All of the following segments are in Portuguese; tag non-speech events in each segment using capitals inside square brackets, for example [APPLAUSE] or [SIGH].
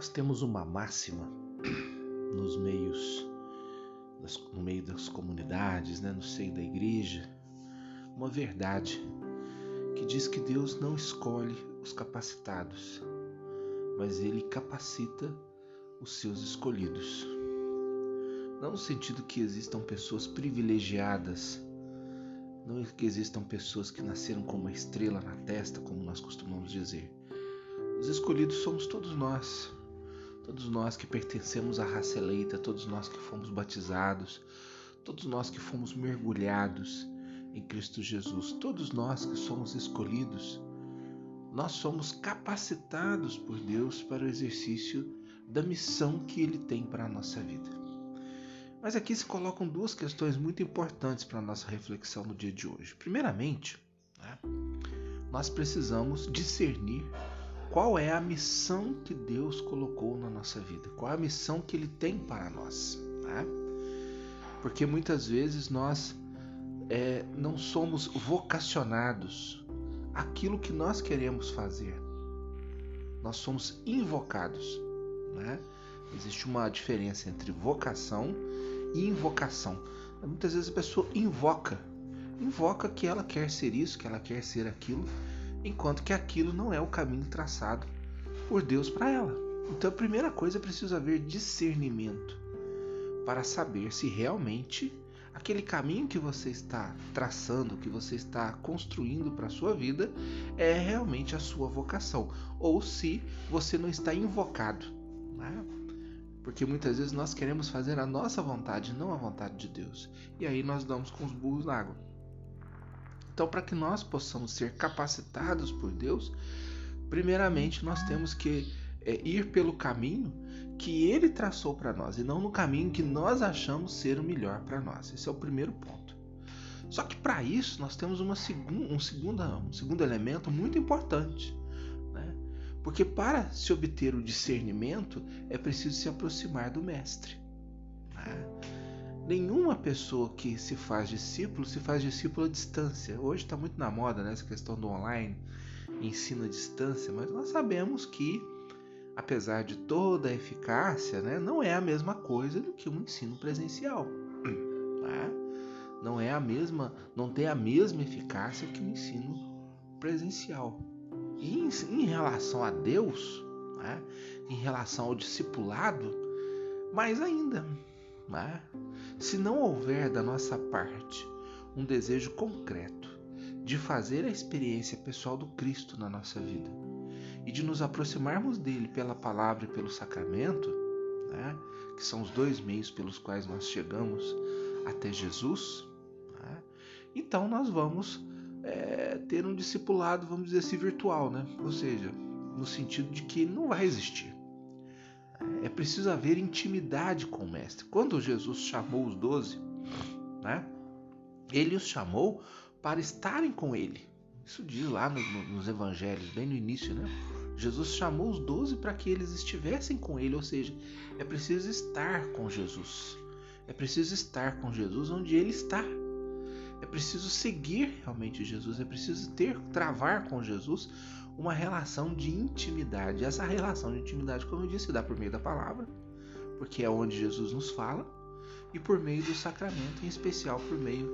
Nós temos uma máxima nos meios, no meio das comunidades, né, no seio da igreja, uma verdade que diz que Deus não escolhe os capacitados, mas Ele capacita os seus escolhidos. Não no sentido que existam pessoas privilegiadas, não que existam pessoas que nasceram com uma estrela na testa, como nós costumamos dizer. Os escolhidos somos todos nós, todos nós que pertencemos à raça eleita, todos nós que fomos batizados, todos nós que fomos mergulhados em Cristo Jesus, todos nós que somos escolhidos, nós somos capacitados por Deus para o exercício da missão que Ele tem para a nossa vida. Mas aqui se colocam duas questões muito importantes para a nossa reflexão no dia de hoje. Primeiramente, né, nós precisamos discernir qual é a missão que Deus colocou na nossa vida, qual é a missão que Ele tem para nós. Né? Porque muitas vezes nós é, não somos vocacionados aquilo que nós queremos fazer. Nós somos invocados. Né? Existe uma diferença entre vocação e invocação. Muitas vezes a pessoa invoca, invoca que ela quer ser isso, que ela quer ser aquilo, enquanto que aquilo não é o caminho traçado por Deus para ela. Então a primeira coisa é preciso haver discernimento para saber se realmente aquele caminho que você está traçando, que você está construindo para a sua vida, é realmente a sua vocação, ou se você não está invocado. Né? Porque muitas vezes nós queremos fazer a nossa vontade, não a vontade de Deus, e aí nós damos com os burros na água. Então, para que nós possamos ser capacitados por Deus, primeiramente nós temos que é, ir pelo caminho que Ele traçou para nós e não no caminho que nós achamos ser o melhor para nós. Esse é o primeiro ponto. Só que para isso nós temos uma segun, um, segunda, um segundo elemento muito importante. Né? Porque para se obter o discernimento é preciso se aproximar do Mestre. Né? Nenhuma pessoa que se faz discípulo se faz discípulo à distância. Hoje está muito na moda né, essa questão do online, ensino à distância, mas nós sabemos que, apesar de toda a eficácia, né, não é a mesma coisa do que um ensino presencial. [CLEARS THROAT] Né? Não é a mesma, não tem a mesma eficácia que o ensino presencial. E em, em relação a Deus, né, em relação ao discipulado, mais ainda. Né? Se não houver da nossa parte um desejo concreto de fazer a experiência pessoal do Cristo na nossa vida e de nos aproximarmos dele pela palavra e pelo sacramento, né? que são os dois meios pelos quais nós chegamos até Jesus, né? então nós vamos é, ter um discipulado, vamos dizer assim, virtual, né? ou seja, no sentido de que ele não vai existir é preciso haver intimidade com o Mestre. Quando Jesus chamou os doze, né, ele os chamou para estarem com ele. Isso diz lá no, no, nos evangelhos, bem no início, né? Jesus chamou os doze para que eles estivessem com ele, ou seja, é preciso estar com Jesus. É preciso estar com Jesus onde ele está. É preciso seguir realmente Jesus, é preciso ter travar com Jesus uma relação de intimidade. Essa relação de intimidade, como eu disse, dá por meio da palavra, porque é onde Jesus nos fala, e por meio do sacramento, em especial por meio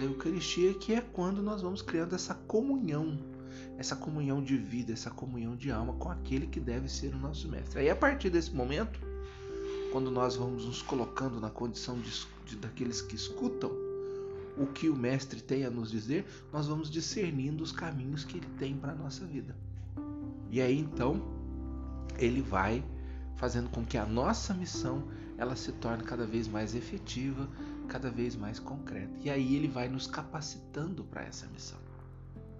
da Eucaristia, que é quando nós vamos criando essa comunhão, essa comunhão de vida, essa comunhão de alma com aquele que deve ser o nosso mestre. Aí a partir desse momento, quando nós vamos nos colocando na condição de, de daqueles que escutam o que o mestre tem a nos dizer, nós vamos discernindo os caminhos que ele tem para a nossa vida. E aí então ele vai fazendo com que a nossa missão ela se torne cada vez mais efetiva, cada vez mais concreta. E aí ele vai nos capacitando para essa missão.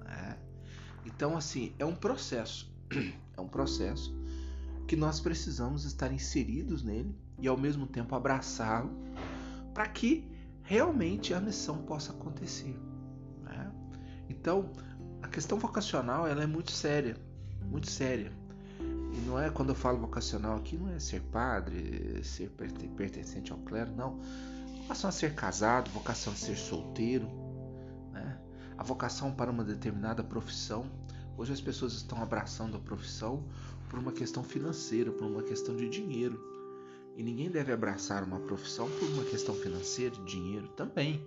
Né? Então assim é um processo, [CLEARS THROAT] é um processo que nós precisamos estar inseridos nele e ao mesmo tempo abraçá-lo para que realmente a missão possa acontecer. Né? Então a questão vocacional ela é muito séria muito séria. E não é quando eu falo vocacional aqui, não é ser padre, ser pertencente ao clero, não. Vocação a ser casado, vocação a ser solteiro, né? a vocação para uma determinada profissão, Hoje as pessoas estão abraçando a profissão por uma questão financeira, por uma questão de dinheiro. E ninguém deve abraçar uma profissão por uma questão financeira, dinheiro também,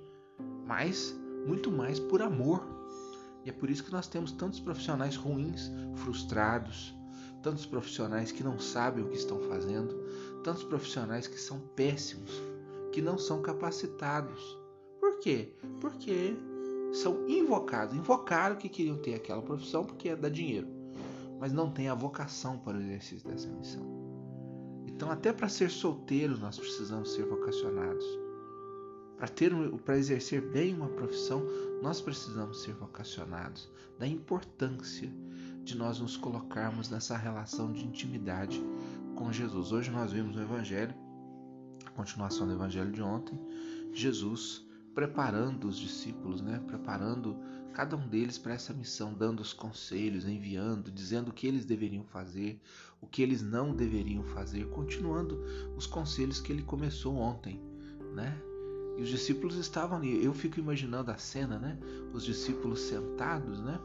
mas muito mais por amor. E é por isso que nós temos tantos profissionais ruins, frustrados, tantos profissionais que não sabem o que estão fazendo, tantos profissionais que são péssimos, que não são capacitados. Por quê? Porque são invocados, invocaram que queriam ter aquela profissão porque é dar dinheiro, mas não têm a vocação para o exercício dessa missão. Então, até para ser solteiro, nós precisamos ser vocacionados. Para ter para exercer bem uma profissão, nós precisamos ser vocacionados. Da importância de nós nos colocarmos nessa relação de intimidade com Jesus. Hoje nós vimos no Evangelho, a continuação do Evangelho de ontem, Jesus preparando os discípulos, né? preparando cada um deles para essa missão, dando os conselhos, enviando, dizendo o que eles deveriam fazer, o que eles não deveriam fazer, continuando os conselhos que ele começou ontem, né? E os discípulos estavam ali. Eu fico imaginando a cena, né? Os discípulos sentados, né?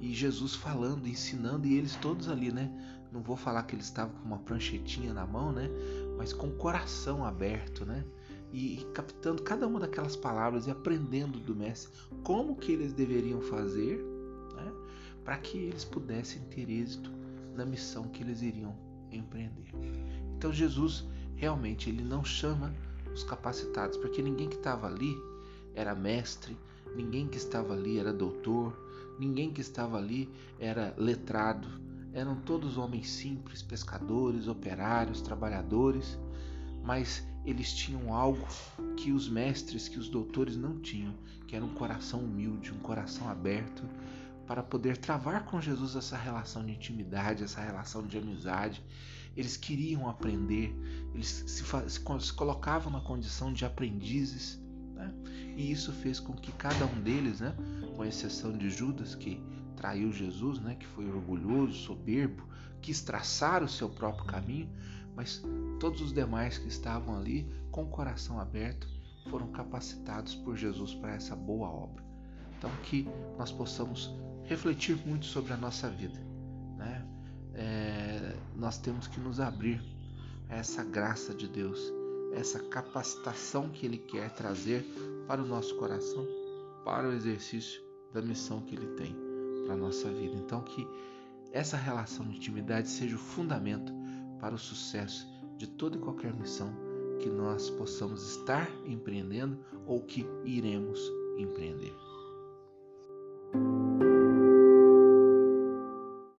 E Jesus falando, ensinando, e eles todos ali, né? Não vou falar que eles estavam com uma pranchetinha na mão, né? Mas com o coração aberto, né? E, captando cada uma daquelas palavras e aprendendo do mestre como que eles deveriam fazer, né? Para que eles pudessem ter êxito na missão que eles iriam empreender. Então Jesus realmente ele não chama os capacitados, porque ninguém que estava ali era mestre, ninguém que estava ali era doutor, ninguém que estava ali era letrado. Eram todos homens simples, pescadores, operários, trabalhadores, mas eles tinham algo que os mestres, que os doutores não tinham, que era um coração humilde, um coração aberto para poder travar com Jesus essa relação de intimidade, essa relação de amizade. Eles queriam aprender, eles se, se, colocavam na condição de aprendizes, né? e isso fez com que cada um deles, né, com exceção de Judas, que traiu Jesus, né, que foi orgulhoso, soberbo, quis traçar o seu próprio caminho, mas todos os demais que estavam ali, com o coração aberto, foram capacitados por Jesus para essa boa obra. Então, que nós possamos refletir muito sobre a nossa vida. Né? É, nós temos que nos abrir a essa graça de Deus, essa capacitação que Ele quer trazer para o nosso coração, para o exercício da missão que Ele tem para a nossa vida. Então, que essa relação de intimidade seja o fundamento para o sucesso de toda e qualquer missão que nós possamos estar empreendendo ou que iremos empreender.